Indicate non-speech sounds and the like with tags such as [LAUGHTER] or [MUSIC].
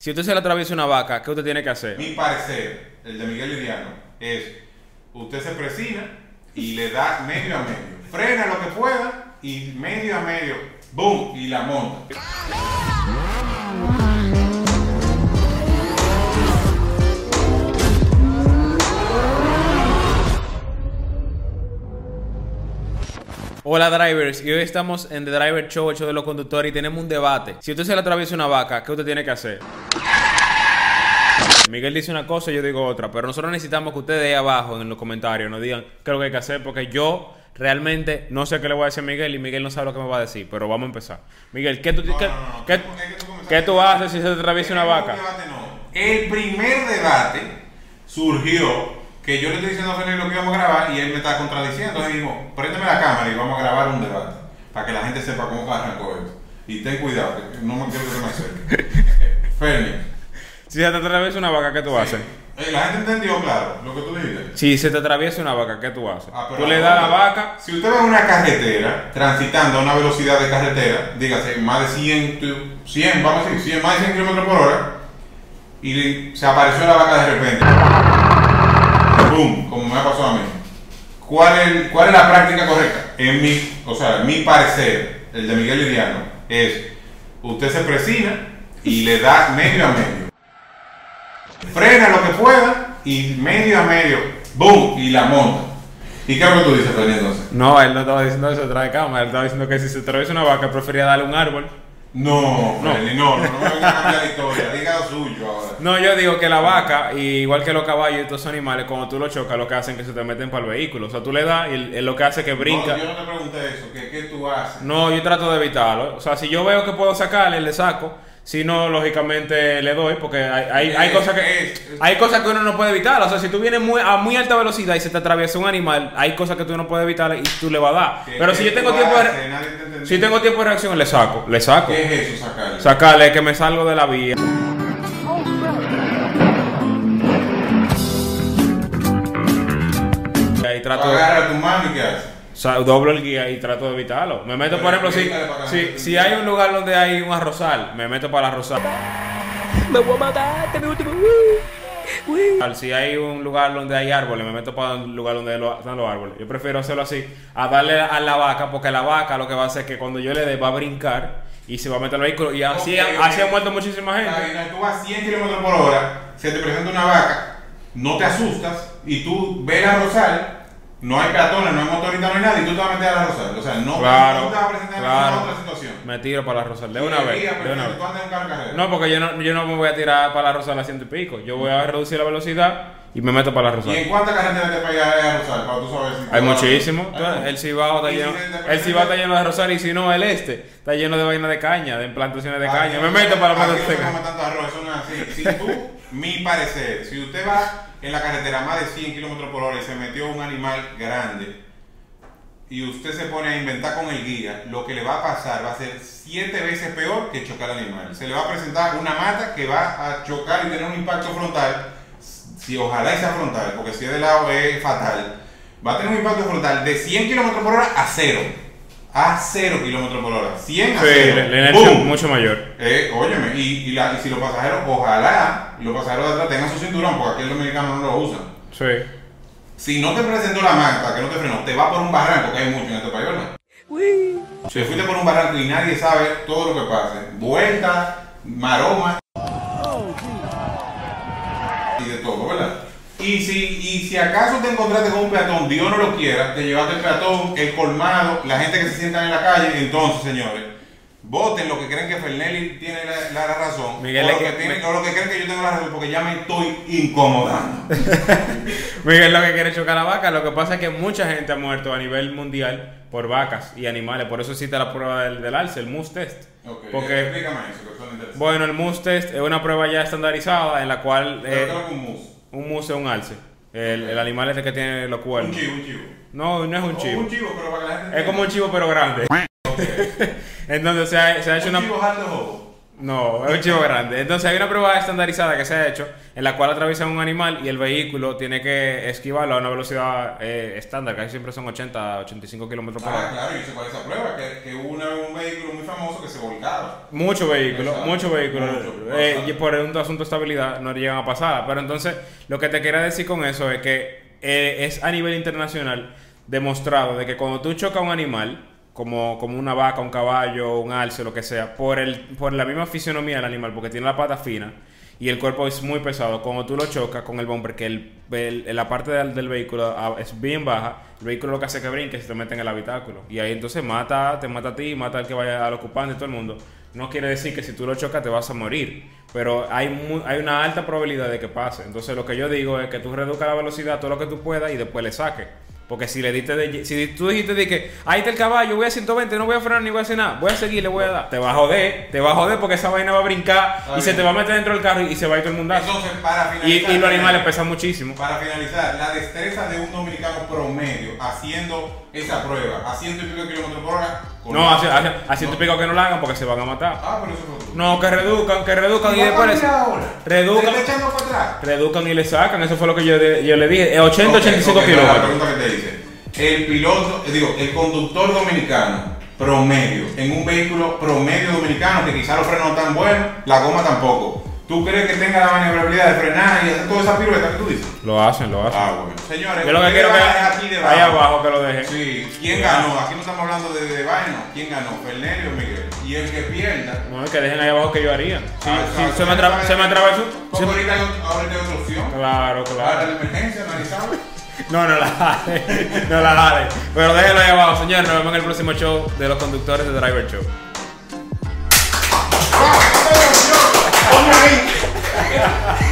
Si usted se le atraviesa una vaca, ¿qué usted tiene que hacer? Mi parecer, el de Miguel Liriano, es usted se presina y le da medio a medio. Frena lo que pueda y medio a medio, ¡boom! Y la monta. Hola drivers, y hoy estamos en The Driver Show, el show de los conductores, y tenemos un debate. Si usted se le atraviesa una vaca, ¿qué usted tiene que hacer? Miguel dice una cosa y yo digo otra, pero nosotros necesitamos que ustedes ahí abajo en los comentarios nos digan qué es lo que hay que hacer, porque yo realmente no sé qué le voy a decir a Miguel y Miguel no sabe lo que me va a decir, pero vamos a empezar. Miguel, ¿qué tú, No, qué, no, no, no, qué- tú- qué haces si se te atraviesa una vaca? El primer debate surgió que yo le estoy diciendo a Fernando lo que íbamos a grabar y él me está contradiciendo. Entonces dijimos, préndeme la cámara y vamos a grabar un debate para que la gente sepa cómo arrancó esto. Y ten cuidado, que no me quiero que se me acerque. [LAUGHS] Fernie. Si se te atraviesa una vaca, ¿qué tú haces? Eh, la gente entendió, claro, lo que tú dijiste. Si se te atraviesa una vaca, ¿qué tú haces? Ah, pero tú le das a la vaca, Si usted va en una carretera, transitando a una velocidad de carretera, dígase más de 100, tu- 100 vamos a decir, 100, más de 100 kilómetros por hora, y le- se apareció la vaca de repente. ¡Bum! Como me ha pasado a mí. ¿Cuál es, ¿Cuál es la práctica correcta? En mi, o sea, mi parecer, el de Miguel Liriano, es usted se presina y le da medio a medio. Frena lo que pueda y medio a medio, ¡boom! Y la monta. ¿Y qué es lo que tú dices, Fernando, entonces? No, él no estaba diciendo eso detrás de cámara, él estaba diciendo que si se atraviesa una vaca, prefería darle un árbol. No, No. No, no, no me venga a cambiar la historia, diga lo suyo ahora. No, yo digo que la vaca, igual que los caballos y estos animales, cuando tú los chocas, lo que hacen es que se te meten para el vehículo. O sea, tú le das y él lo que hace es que brinca. No, yo no te pregunté eso, ¿qué, qué tú haces? No, yo trato de evitarlo. O sea, si yo veo que puedo sacarle, le saco. Si no, lógicamente le doy, porque hay, hay, hay Eh, cosas que eh, hay cosas que uno no puede evitar. O sea, si tú vienes muy, a muy alta velocidad y se te atraviesa un animal, hay cosas que tú no puedes evitar y tú le vas a dar. ¿Qué- Pero si yo tengo tiempo de, si tengo tiempo de reacción, le saco, le saco. ¿Qué es eso, sacarle? Sacarle que me salgo de la vía. Tú trato de, agarras tu mano y ¿qué haces? O sea, doblo el guía y trato de evitarlo. Me meto, por ejemplo, si, si, si hay un lugar donde hay un arrozal, me meto para el arrozal. Me voy a matar, te último. Si hay un lugar donde hay árboles, me meto para un lugar donde están los árboles. Yo prefiero hacerlo así, a darle a la vaca, porque la vaca lo que va a hacer es que cuando yo le dé va a brincar y se va a meter al vehículo. Y así, Ok, así ok. ha muerto muchísima gente. bien, Tú vas 100 kilómetros por hora, se te presenta una vaca, no te asustas y tú ves la rosal, no hay peatones, no hay motoristas, no hay nada y tú te vas a meter a la rosal. O sea, no, Claro, no te vas a presentar en claro. ninguna otra situación. Me tiro para la Rosal de una vez. De una vez. en. No, porque yo no, yo no me voy a tirar para la Rosal a ciento y pico. Yo voy a reducir la velocidad y me meto para la ¿Y en Rosal. cuántas carreteras te pegas a Rosal? Para tú saber si Hay tú- muchísimo. Hay El Cibao está lleno. El Cibao está lleno de Rosal y si no, el este está lleno de vaina de caña, de plantaciones de Aquí caña. Me meto para la aquí no se plantación. come tanto arroz, eso no es así. Si tú, mi parecer, si usted va en la carretera más de 100 kilómetros por hora y se metió un animal grande y usted se pone a inventar con el guía, lo que le va a pasar va a ser siete veces peor que chocar al animal. Se le va a presentar una mata que va a chocar y tener un impacto frontal. Si ojalá sea frontal, porque si es de lado es fatal. Va a tener un impacto frontal de 100 kilómetros por hora a cero. A 0 kilómetros por hora. 100 a Sí, 0. la la inercia es ¡Bum! mucho mayor. Eh, óyeme, y, y, la- y si los pasajeros, ojalá los pasajeros de atrás tengan su cinturón, porque aquí los dominicanos no lo usan. Sí. Si no te presentó la manta, que no te frenó, te va por un barranco, que hay mucho en este país, ¿verdad? Uy. Si fuiste por un barranco y nadie sabe todo lo que pase, vuelta, maroma y de todo, ¿verdad? Y si, y si acaso te encontraste con un peatón, Dios no lo quiera, te llevaste el peatón, el colmado, la gente que se sienta en la calle, entonces, señores, voten lo que creen que Fernelli tiene la, la razón, Miguel, o, lo que tienen- me- o lo que creen que yo tengo la razón, porque ya me estoy incomodando. [LAUGHS] Miguel lo que quiere chocar la vaca. Lo que pasa es que mucha gente ha muerto a nivel mundial por vacas y animales. Por eso existe la prueba del, del alce, el MUS test. Ok, Porque, explícame eso, que interesante. bueno, el MUS test es una prueba ya estandarizada en la cual eh, un mus. un MUS es un alce. El, el animal este que tiene los Un cuernos. chivo, un chivo. No, no es un O chivo. un chivo, pero para que la gente Es como un chivo pero grande. Ok. [LAUGHS] Entonces se ha, se ha hecho un una... chivo. No, es un chivo grande. Entonces hay una prueba estandarizada que se ha hecho en la cual atraviesa un animal y el vehículo tiene que esquivarlo a una velocidad eh, estándar, casi siempre son 80, 85 kilómetros por Ah, hora. claro, yo sé cuál es esa prueba, que, que hubo un vehículo muy famoso que se volcaba. Muchos vehículos, muchos vehículos, Mucho, eh, y por un asunto de estabilidad no llegan a pasar. Pero entonces, lo que te quería decir con eso es que eh, es a nivel internacional demostrado de que cuando tú chocas a un animal, como, como una vaca, un caballo, un alce, lo que sea, por, el, por la misma fisionomía del animal, porque tiene la pata fina y el cuerpo es muy pesado, cuando tú lo chocas con el bumper, que el, la parte del, del vehículo ah, es bien baja, el vehículo lo que hace es que brinque y se te mete en el habitáculo. Y ahí entonces mata, te mata a ti, mata al que vaya al ocupante todo el mundo. No quiere decir que si tú lo chocas te vas a morir, pero hay, hay una alta probabilidad de que pase. Entonces lo que yo digo es que tú reduzcas la velocidad todo lo que tú puedas y después le saques. Porque si le diste de, si tú dijiste de que ahí está el caballo, voy a 120, no voy a frenar ni voy a hacer nada, voy a seguir, le voy a dar. Te va a joder, te va a joder porque esa vaina va a brincar Está y se te va a meter dentro del carro y, y se va a ir todo el mundazo. Entonces, para Y, finalizar. y los animales pesan muchísimo. Para finalizar, la destreza de un dominicano promedio haciendo esa prueba, a ciento y pico de kilómetros por hora. No, hace, hace, hace No. tu pico que no lo hagan porque se van a matar. Ah, pero eso fue. No, que reduzcan, que reduzcan y ¿Y después les- reduzcan. ¿Te reduzcan y le sacan. Eso fue lo que yo, yo le dije. Eh, 80, Ok, 85 ok, La kilómetros. pregunta que te hice. El piloto, eh, digo, el conductor dominicano promedio, en un vehículo promedio dominicano, que quizá los frenos no están buenos, la goma tampoco. ¿Tú crees que tenga la maniobrabilidad de frenar y hacer toda esa pirueta que tú dices? Lo hacen, lo hacen. Ah, bueno. Señores, Yo lo que quiero que aquí debajo. ahí abajo que lo dejen. Sí, ¿quién ganó? Aquí no estamos hablando de, de vaina. ¿Quién ganó? ¿Fernelio o Miguel? Y el que pierda. No, es que dejen ahí abajo que yo haría. Ah, si exacto. se me, atra- se me atravesó. Porque ahorita hay ahorita hay otra opción. Claro, Para claro. la emergencia, analizamos. [LAUGHS] No, no la jale. [LAUGHS] No la jale. Pero déjenlo ahí abajo, señor. Nos vemos en el próximo show de los conductores de Driver Show. Ai!